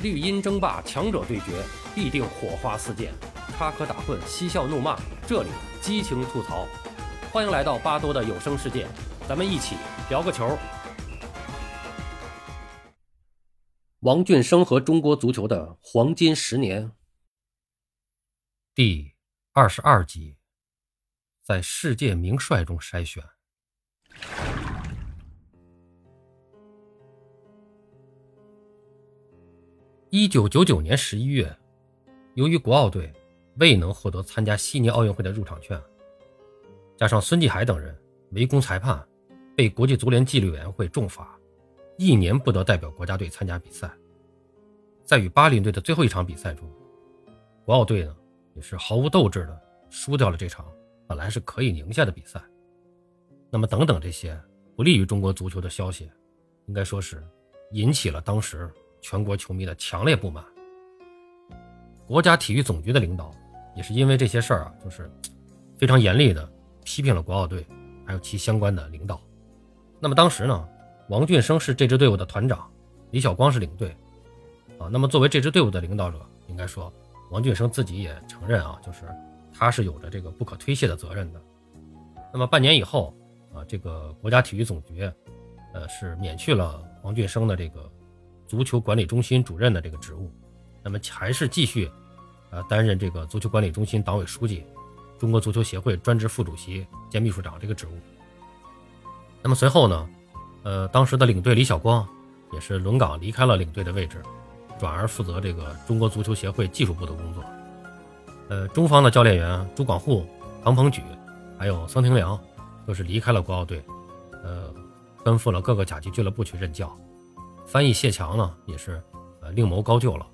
绿茵争霸，强者对决，必定火花四溅，插科打诨，嬉笑怒骂，这里激情吐槽。欢迎来到巴多的有声世界，咱们一起聊个球。王俊生和中国足球的黄金十年，第二十二集，在世界名帅中筛选。一九九九年十一月，由于国奥队未能获得参加悉尼奥运会的入场券，加上孙继海等人围攻裁判，被国际足联纪律委员会重罚，一年不得代表国家队参加比赛。在与巴林队的最后一场比赛中，国奥队呢也是毫无斗志的输掉了这场本来是可以赢下的比赛。那么，等等这些不利于中国足球的消息，应该说是引起了当时。全国球迷的强烈不满，国家体育总局的领导也是因为这些事儿啊，就是非常严厉的批评了国奥队，还有其相关的领导。那么当时呢，王俊生是这支队伍的团长，李晓光是领队啊。那么作为这支队伍的领导者，应该说王俊生自己也承认啊，就是他是有着这个不可推卸的责任的。那么半年以后啊，这个国家体育总局呃是免去了王俊生的这个。足球管理中心主任的这个职务，那么还是继续，呃，担任这个足球管理中心党委书记、中国足球协会专职副主席兼秘书长这个职务。那么随后呢，呃，当时的领队李晓光也是轮岗离开了领队的位置，转而负责这个中国足球协会技术部的工作。呃，中方的教练员朱广沪、唐鹏举，还有桑廷良，都是离开了国奥队，呃，奔赴了各个甲级俱乐部去任教。翻译谢强呢，也是呃另谋高就了，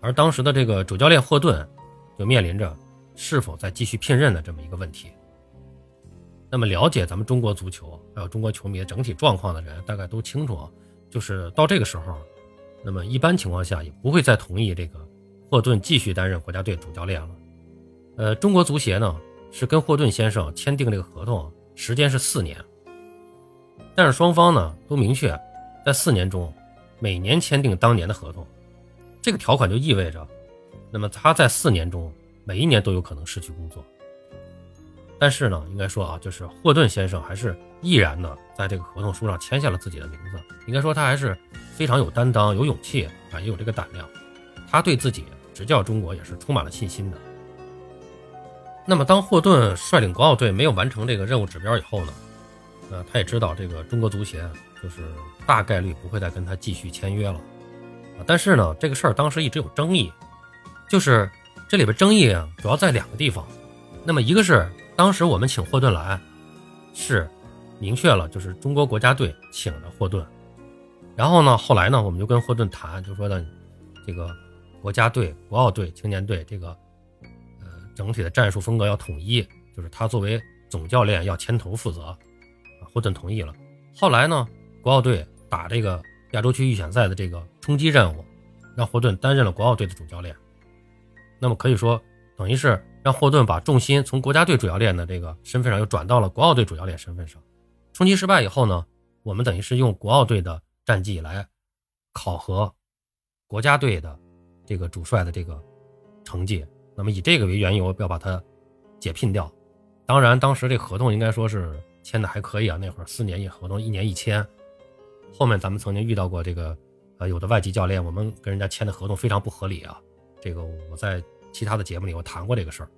而当时的这个主教练霍顿，就面临着是否再继续聘任的这么一个问题。那么了解咱们中国足球还有中国球迷整体状况的人，大概都清楚啊，就是到这个时候，那么一般情况下也不会再同意这个霍顿继续担任国家队主教练了。呃，中国足协呢是跟霍顿先生签订这个合同，时间是四年，但是双方呢都明确在四年中。每年签订当年的合同，这个条款就意味着，那么他在四年中每一年都有可能失去工作。但是呢，应该说啊，就是霍顿先生还是毅然的在这个合同书上签下了自己的名字。应该说他还是非常有担当、有勇气啊，也有这个胆量。他对自己执教中国也是充满了信心的。那么，当霍顿率领国奥队没有完成这个任务指标以后呢，呃，他也知道这个中国足协。就是大概率不会再跟他继续签约了，啊，但是呢，这个事儿当时一直有争议，就是这里边争议啊，主要在两个地方。那么一个是当时我们请霍顿来，是明确了就是中国国家队请的霍顿，然后呢，后来呢，我们就跟霍顿谈，就说呢，这个国家队、国奥队、青年队这个呃整体的战术风格要统一，就是他作为总教练要牵头负责，啊，霍顿同意了。后来呢？国奥队打这个亚洲区预选赛的这个冲击任务，让霍顿担任了国奥队的主教练。那么可以说，等于是让霍顿把重心从国家队主教练的这个身份上，又转到了国奥队主教练身份上。冲击失败以后呢，我们等于是用国奥队的战绩来考核国家队的这个主帅的这个成绩。那么以这个为缘由，要把他解聘掉。当然，当时这合同应该说是签的还可以啊，那会儿四年一合同，一年一签。后面咱们曾经遇到过这个，呃，有的外籍教练，我们跟人家签的合同非常不合理啊。这个我在其他的节目里我谈过这个事儿。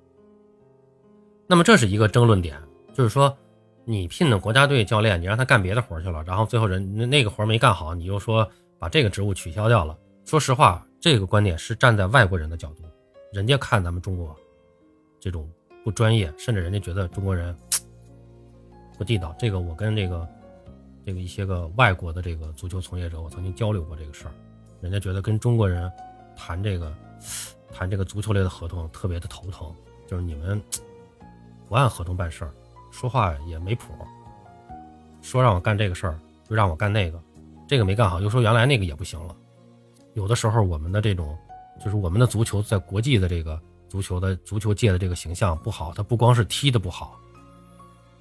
那么这是一个争论点，就是说你聘的国家队教练，你让他干别的活去了，然后最后人那个活没干好，你又说把这个职务取消掉了。说实话，这个观点是站在外国人的角度，人家看咱们中国这种不专业，甚至人家觉得中国人 不地道。这个我跟这个。这个一些个外国的这个足球从业者，我曾经交流过这个事儿，人家觉得跟中国人谈这个谈这个足球类的合同特别的头疼，就是你们不按合同办事儿，说话也没谱，说让我干这个事儿就让我干那个，这个没干好又说原来那个也不行了，有的时候我们的这种就是我们的足球在国际的这个足球的足球界的这个形象不好，它不光是踢的不好，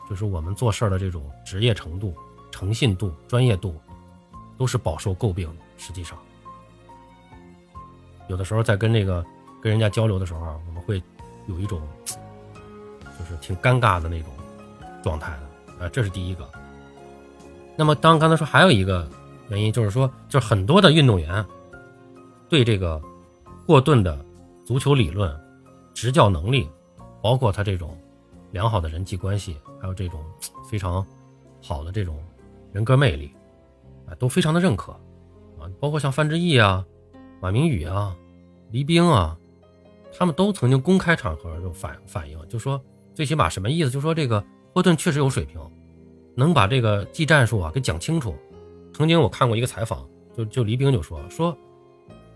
就是我们做事儿的这种职业程度。诚信度、专业度，都是饱受诟病的。实际上，有的时候在跟那个跟人家交流的时候，我们会有一种就是挺尴尬的那种状态的，啊，这是第一个。那么当刚才说还有一个原因，就是说，就是很多的运动员对这个霍顿的足球理论、执教能力，包括他这种良好的人际关系，还有这种非常好的这种人格魅力，啊，都非常的认可啊。包括像范志毅啊、马明宇啊、黎兵啊，他们都曾经公开场合就反反映，就说最起码什么意思？就说这个霍顿确实有水平，能把这个技战术啊给讲清楚。曾经我看过一个采访，就就黎兵就说说，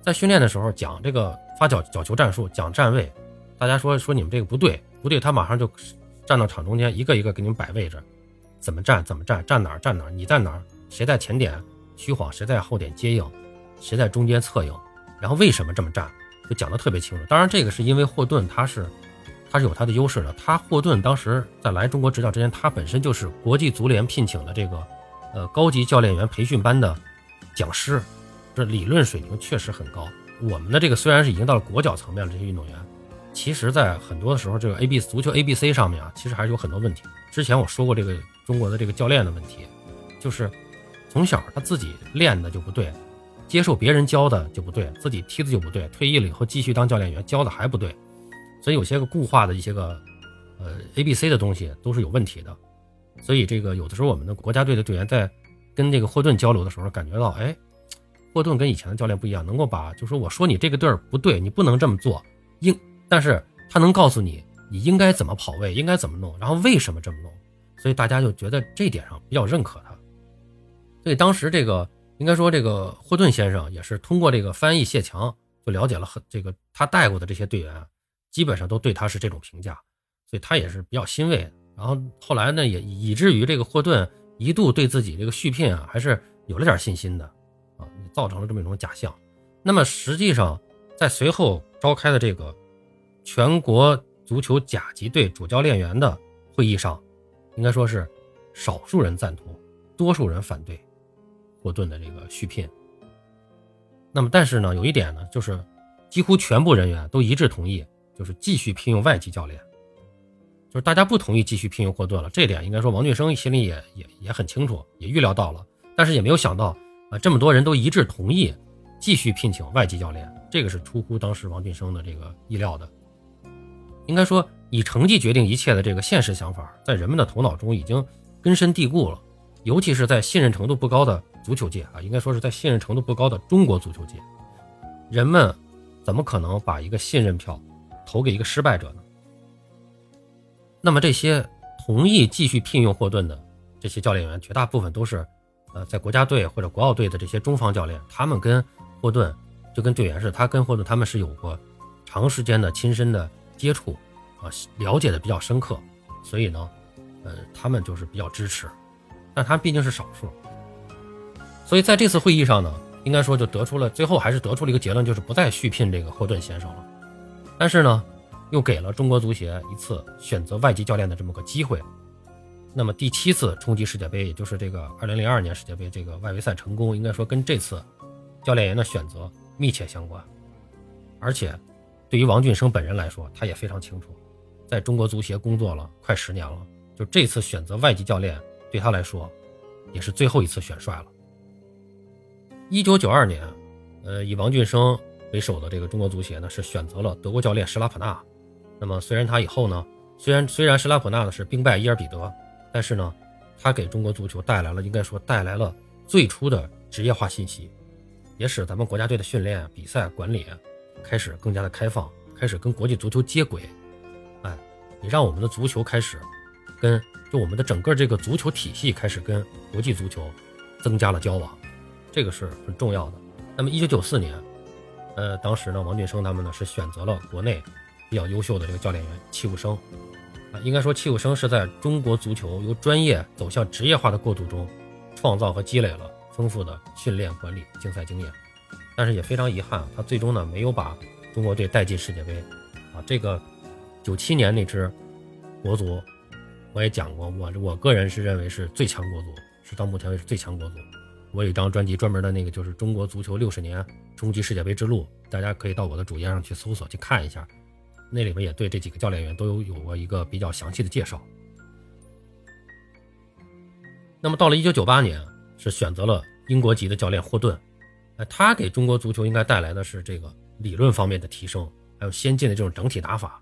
在训练的时候讲这个发角角球战术，讲站位，大家说说你们这个不对不对，他马上就站到场中间，一个一个给你们摆位置，怎么站怎么站，站哪儿站哪儿，你在哪儿，谁在前点。虚晃谁在后点接应，谁在中间策应，然后为什么这么站，就讲的特别清楚。当然，这个是因为霍顿他是他是有他的优势的。他霍顿当时在来中国执教之前，他本身就是国际足联聘请的这个呃高级教练员培训班的讲师，这理论水平确实很高。我们的这个虽然是已经到了国脚层面的这些运动员，其实在很多的时候，这个 A B 足球 A B C 上面啊，其实还是有很多问题。之前我说过这个中国的这个教练的问题，就是。从小他自己练的就不对，接受别人教的就不对，自己踢的就不对，退役了以后继续当教练员教的还不对，所以有些个固化的一些个呃 A B C 的东西都是有问题的。所以这个有的时候我们的国家队的队员在跟这个霍顿交流的时候，感觉到哎，霍顿跟以前的教练不一样，能够把就说我说你这个队儿不对，你不能这么做，应但是他能告诉你你应该怎么跑位，应该怎么弄，然后为什么这么弄，所以大家就觉得这点上比较认可他。所以当时这个应该说这个霍顿先生也是通过这个翻译谢强就了解了很这个他带过的这些队员，基本上都对他是这种评价，所以他也是比较欣慰。然后后来呢，也以至于这个霍顿一度对自己这个续聘啊还是有了点信心的啊，造成了这么一种假象。那么实际上在随后召开的这个全国足球甲级队主教练员的会议上，应该说是少数人赞同，多数人反对。霍顿的这个续聘，那么但是呢，有一点呢，就是几乎全部人员都一致同意，就是继续聘用外籍教练，就是大家不同意继续聘用霍顿了。这点应该说王俊生心里也也也很清楚，也预料到了，但是也没有想到啊，这么多人都一致同意继续聘请外籍教练，这个是出乎当时王俊生的这个意料的。应该说，以成绩决定一切的这个现实想法，在人们的头脑中已经根深蒂固了，尤其是在信任程度不高的。足球界啊，应该说是在信任程度不高的中国足球界，人们怎么可能把一个信任票投给一个失败者呢？那么这些同意继续聘用霍顿的这些教练员，绝大部分都是呃在国家队或者国奥队的这些中方教练，他们跟霍顿就跟队员似的，他跟霍顿他们是有过长时间的亲身的接触啊，了解的比较深刻，所以呢，呃，他们就是比较支持，但他毕竟是少数。所以在这次会议上呢，应该说就得出了最后还是得出了一个结论，就是不再续聘这个霍顿先生了。但是呢，又给了中国足协一次选择外籍教练的这么个机会。那么第七次冲击世界杯，也就是这个2002年世界杯这个外围赛成功，应该说跟这次教练员的选择密切相关。而且对于王俊生本人来说，他也非常清楚，在中国足协工作了快十年了，就这次选择外籍教练对他来说，也是最后一次选帅了。一九九二年，呃，以王俊生为首的这个中国足协呢，是选择了德国教练施拉普纳。那么，虽然他以后呢，虽然虽然施拉普纳呢是兵败伊尔比德，但是呢，他给中国足球带来了应该说带来了最初的职业化信息，也使咱们国家队的训练、比赛管理开始更加的开放，开始跟国际足球接轨。哎，也让我们的足球开始跟就我们的整个这个足球体系开始跟国际足球增加了交往。这个是很重要的。那么，一九九四年，呃，当时呢，王俊生他们呢是选择了国内比较优秀的这个教练员戚务生，啊，应该说戚务生是在中国足球由专业走向职业化的过渡中，创造和积累了丰富的训练管理竞赛经验。但是也非常遗憾，他最终呢没有把中国队带进世界杯。啊，这个九七年那支国足，我也讲过，我我个人是认为是最强国足，是到目前为止最强国足。我有一张专辑专门的那个就是中国足球六十年冲击世界杯之路，大家可以到我的主页上去搜索去看一下，那里面也对这几个教练员都有有过一个比较详细的介绍。那么到了一九九八年，是选择了英国籍的教练霍顿，哎，他给中国足球应该带来的是这个理论方面的提升，还有先进的这种整体打法，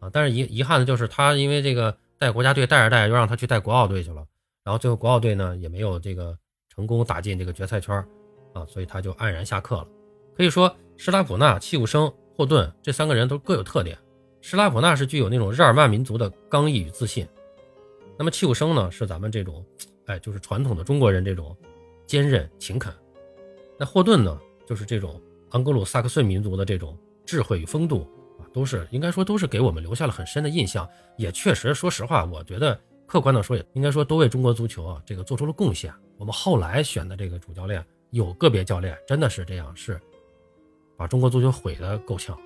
啊，但是遗遗憾的就是他因为这个带国家队带着带着，又让他去带国奥队去了，然后最后国奥队呢也没有这个成功打进这个决赛圈，啊，所以他就黯然下课了。可以说，施拉普纳、契武生、霍顿这三个人都各有特点。施拉普纳是具有那种日耳曼民族的刚毅与自信，那么契武生呢是咱们这种。哎，就是传统的中国人这种坚韧勤恳，那霍顿呢，就是这种盎格鲁撒克逊民族的这种智慧与风度啊，都是应该说都是给我们留下了很深的印象。也确实，说实话，我觉得客观的说，也应该说都为中国足球啊这个做出了贡献。我们后来选的这个主教练，有个别教练真的是这样，是把中国足球毁的够呛。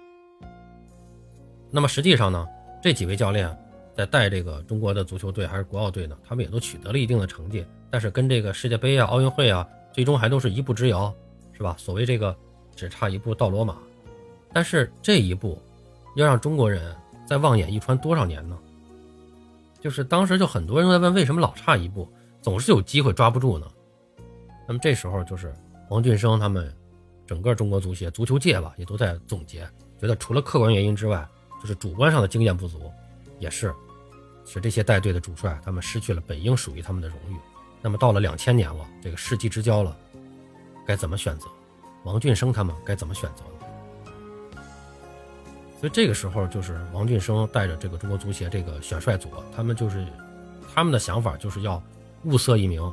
那么实际上呢，这几位教练。在带这个中国的足球队还是国奥队呢？他们也都取得了一定的成绩，但是跟这个世界杯啊、奥运会啊，最终还都是一步之遥，是吧？所谓这个只差一步到罗马，但是这一步要让中国人再望眼欲穿多少年呢？就是当时就很多人在问，为什么老差一步，总是有机会抓不住呢？那么这时候就是王俊生他们整个中国足协、足球界吧，也都在总结，觉得除了客观原因之外，就是主观上的经验不足，也是。使这些带队的主帅，他们失去了本应属于他们的荣誉。那么到了两千年了，这个世纪之交了，该怎么选择？王俊生他们该怎么选择呢？所以这个时候，就是王俊生带着这个中国足协这个选帅组，他们就是他们的想法，就是要物色一名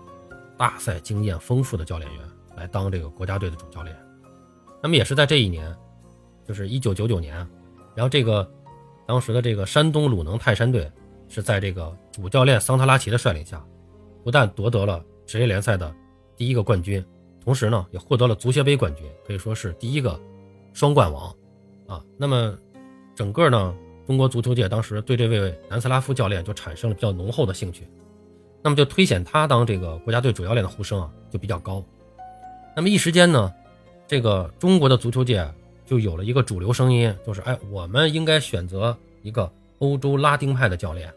大赛经验丰富的教练员来当这个国家队的主教练。那么也是在这一年，就是一九九九年，然后这个当时的这个山东鲁能泰山队。是在这个主教练桑特拉奇的率领下，不但夺得了职业联赛的第一个冠军，同时呢也获得了足协杯冠军，可以说是第一个双冠王啊。那么整个呢中国足球界当时对这位南斯拉夫教练就产生了比较浓厚的兴趣，那么就推选他当这个国家队主教练的呼声啊就比较高。那么一时间呢，这个中国的足球界就有了一个主流声音，就是哎，我们应该选择一个。欧洲拉丁派的教练，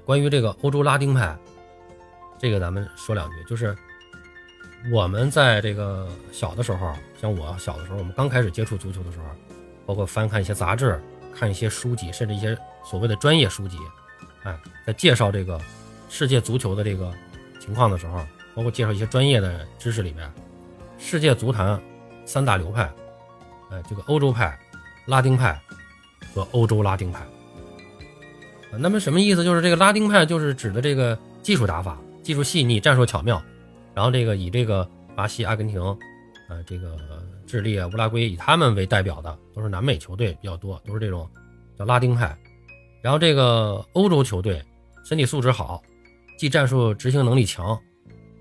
关于这个欧洲拉丁派，这个咱们说两句，就是我们在这个小的时候，像我小的时候，我们刚开始接触足球的时候，包括翻看一些杂志、看一些书籍，甚至一些所谓的专业书籍，哎，在介绍这个世界足球的这个情况的时候，包括介绍一些专业的知识里面，世界足坛三大流派，哎，这个欧洲派、拉丁派。和欧洲拉丁派，那么什么意思？就是这个拉丁派就是指的这个技术打法，技术细腻，战术巧妙，然后这个以这个巴西、阿根廷，呃，这个智利啊、乌拉圭以他们为代表的都是南美球队比较多，都是这种叫拉丁派。然后这个欧洲球队身体素质好，技战术执行能力强，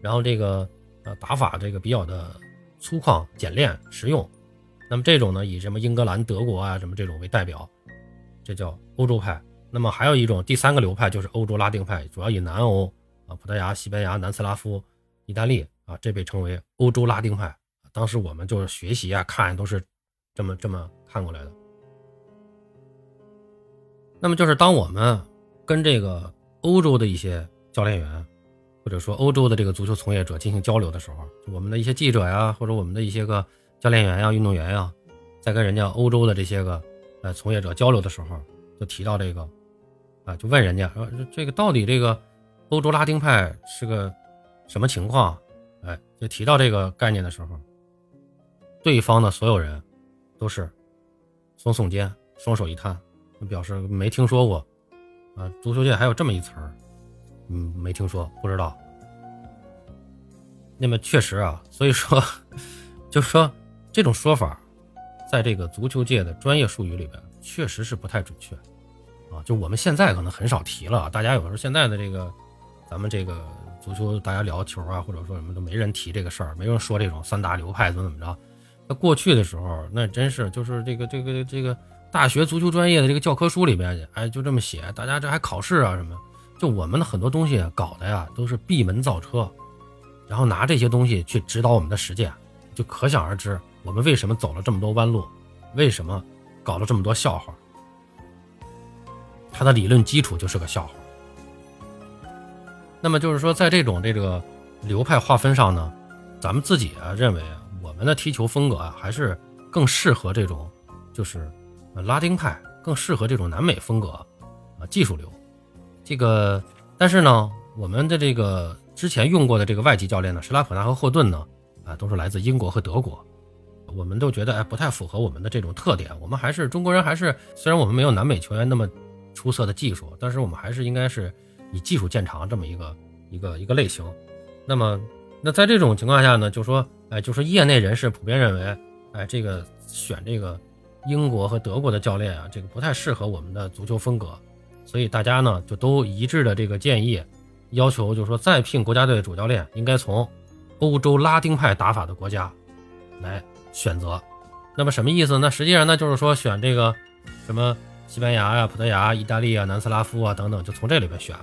然后这个呃打法这个比较的粗犷、简练、实用。那么这种呢，以什么英格兰、德国啊什么这种为代表。这叫欧洲派，那么还有一种第三个流派就是欧洲拉丁派，主要以南欧啊，葡萄牙、西班牙、南斯拉夫、意大利啊，这被称为欧洲拉丁派。当时我们就是学习啊，看都是这么这么看过来的。那么就是当我们跟这个欧洲的一些教练员，或者说欧洲的这个足球从业者进行交流的时候，我们的一些记者呀，或者我们的一些个教练员呀、运动员呀，在跟人家欧洲的这些个。呃，从业者交流的时候，就提到这个，就问人家说，这个到底这个欧洲拉丁派是个什么情况？哎，就提到这个概念的时候，对方的所有人都是耸耸肩，双手一摊，表示没听说过。啊，足球界还有这么一词儿，嗯，没听说，不知道。那么确实啊，所以说，就是说这种说法。在这个足球界的专业术语里边，确实是不太准确，啊，就我们现在可能很少提了。大家有时候现在的这个，咱们这个足球，大家聊球啊，或者说什么都没人提这个事儿，没人说这种三大流派怎么怎么着。那过去的时候，那真是就是这个这个这个大学足球专业的这个教科书里边，哎，就这么写，大家这还考试啊什么？就我们的很多东西搞的呀，都是闭门造车，然后拿这些东西去指导我们的实践，就可想而知我们为什么走了这么多弯路，为什么搞了这么多笑话。他的理论基础就是个笑话。那么就是说，在这种这个流派划分上呢，咱们自己啊认为我们的踢球风格啊还是更适合这种，就是拉丁派，更适合这种南美风格啊技术流。这个，但是呢，我们的这个之前用过的这个外籍教练呢，施拉普纳和霍顿呢，啊，都是来自英国和德国，我们都觉得哎不太符合我们的这种特点。我们还是中国人，还是虽然我们没有南美球员那么出色的技术，但是我们还是应该是。以技术见长这么一个一个一个类型，那么那在这种情况下呢，就说哎，就说业内人士普遍认为，哎，这个选这个英国和德国的教练啊，这个不太适合我们的足球风格，所以大家呢就都一致的这个建议，要求就是说再聘国家队主教练应该从欧洲拉丁派打法的国家来选择。那么什么意思？那实际上呢就是说选这个什么西班牙呀、葡萄牙、意大利啊、南斯拉夫啊等等，就从这里边选。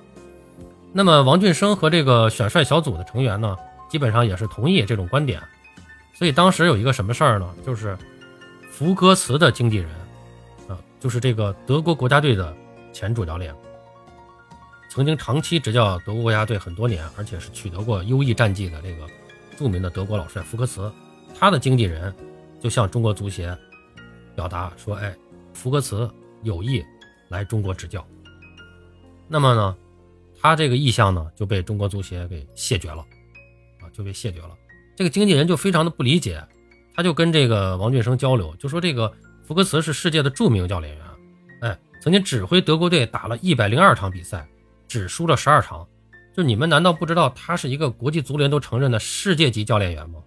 那么王俊生和这个选帅小组的成员呢，基本上也是同意这种观点。所以当时有一个什么事儿呢？就是福格茨的经纪人，啊，就是这个德国国家队的前主教练，曾经长期执教德国国家队很多年，而且是取得过优异战绩的这个著名的德国老帅福格茨，他的经纪人就向中国足协表达说：“哎，福格茨有意来中国执教。”那么呢？他这个意向呢就被中国足协给谢绝了，啊，就被谢绝了。这个经纪人就非常的不理解，他就跟这个王俊生交流，就说这个福克茨是世界的著名教练员，哎，曾经指挥德国队打了一百零二场比赛，只输了十二场。就你们难道不知道他是一个国际足联都承认的世界级教练员吗？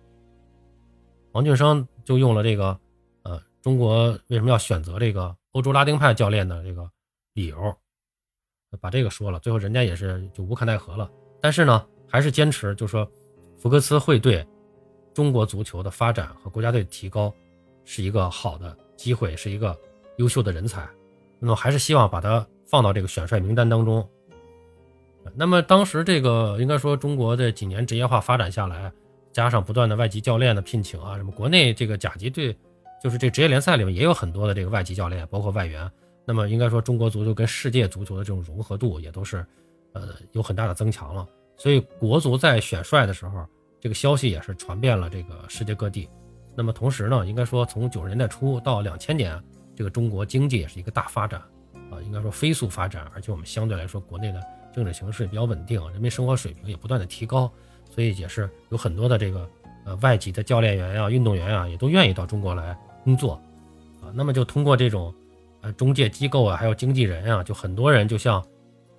王俊生就用了这个，呃，中国为什么要选择这个欧洲拉丁派教练的这个理由。把这个说了，最后人家也是就无可奈何了。但是呢，还是坚持，就说福克斯会对中国足球的发展和国家队提高是一个好的机会，是一个优秀的人才。那么还是希望把他放到这个选帅名单当中。那么当时这个应该说中国的几年职业化发展下来，加上不断的外籍教练的聘请啊，什么国内这个甲级队，就是这职业联赛里面也有很多的这个外籍教练，包括外援。那么应该说，中国足球跟世界足球的这种融合度也都是，呃，有很大的增强了。所以国足在选帅的时候，这个消息也是传遍了这个世界各地。那么同时呢，应该说从九十年代初到两千年，这个中国经济也是一个大发展，啊，应该说飞速发展。而且我们相对来说，国内的政治形势比较稳定，人民生活水平也不断的提高，所以也是有很多的这个呃外籍的教练员呀、运动员呀，也都愿意到中国来工作，啊，那么就通过这种。呃，中介机构啊，还有经纪人啊，就很多人就像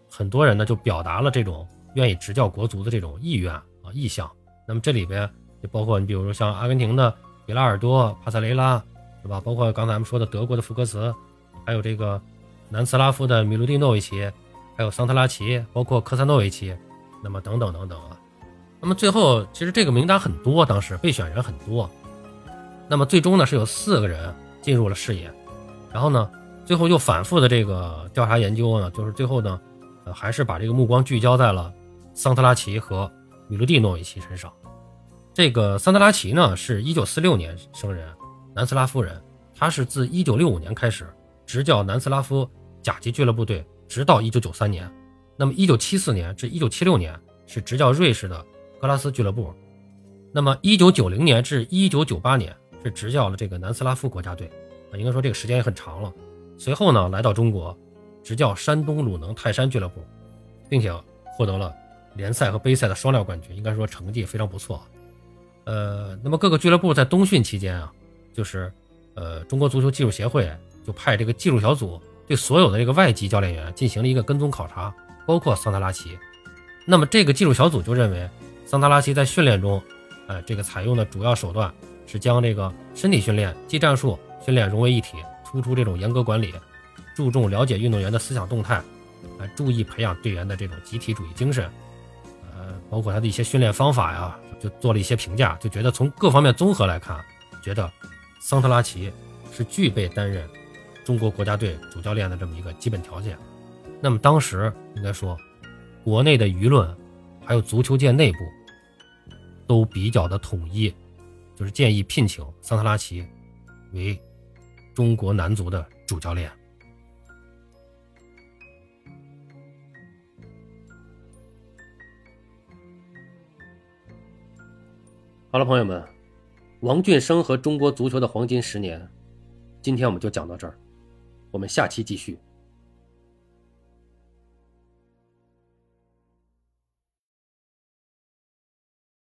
很多人呢，就表达了这种愿意执教国足的这种意愿啊意向。那么这里边就包括你比如说像阿根廷的比拉尔多、帕萨雷拉，对吧？包括刚才咱们说的德国的福格茨，还有这个南斯拉夫的米卢蒂诺维奇，还有桑特拉奇，包括科萨诺维奇，那么等等等等啊。那么最后其实这个名单很多，当时备选人很多。那么最终呢是有四个人进入了视野，然后呢。最后又反复的这个调查研究呢，就是最后呢，呃，还是把这个目光聚焦在了桑特拉奇和米卢蒂诺维奇身上。这个桑特拉奇呢，是一九四六年生人，南斯拉夫人。他是自一九六五年开始执教南斯拉夫甲级俱乐部队，直到一九九三年。那么一九七四年至一九七六年是执教瑞士的格拉斯俱乐部。那么一九九零年至一九九八年是执教了这个南斯拉夫国家队。啊，应该说这个时间也很长了。随后呢，来到中国，执教山东鲁能泰山俱乐部，并且获得了联赛和杯赛的双料冠军，应该说成绩非常不错。呃，那么各个俱乐部在冬训期间啊，就是呃中国足球技术协会就派这个技术小组对所有的这个外籍教练员进行了一个跟踪考察，包括桑塔拉奇。那么这个技术小组就认为，桑塔拉奇在训练中，呃，这个采用的主要手段是将这个身体训练、技战术训练融为一体。突出这种严格管理，注重了解运动员的思想动态，啊，注意培养队员的这种集体主义精神，呃，包括他的一些训练方法呀，就做了一些评价，就觉得从各方面综合来看，觉得桑特拉奇是具备担任中国国家队主教练的这么一个基本条件。那么当时应该说，国内的舆论还有足球界内部都比较的统一，就是建议聘请桑特拉奇为中国男足的主教练。好了，朋友们，王俊生和中国足球的黄金十年，今天我们就讲到这儿，我们下期继续。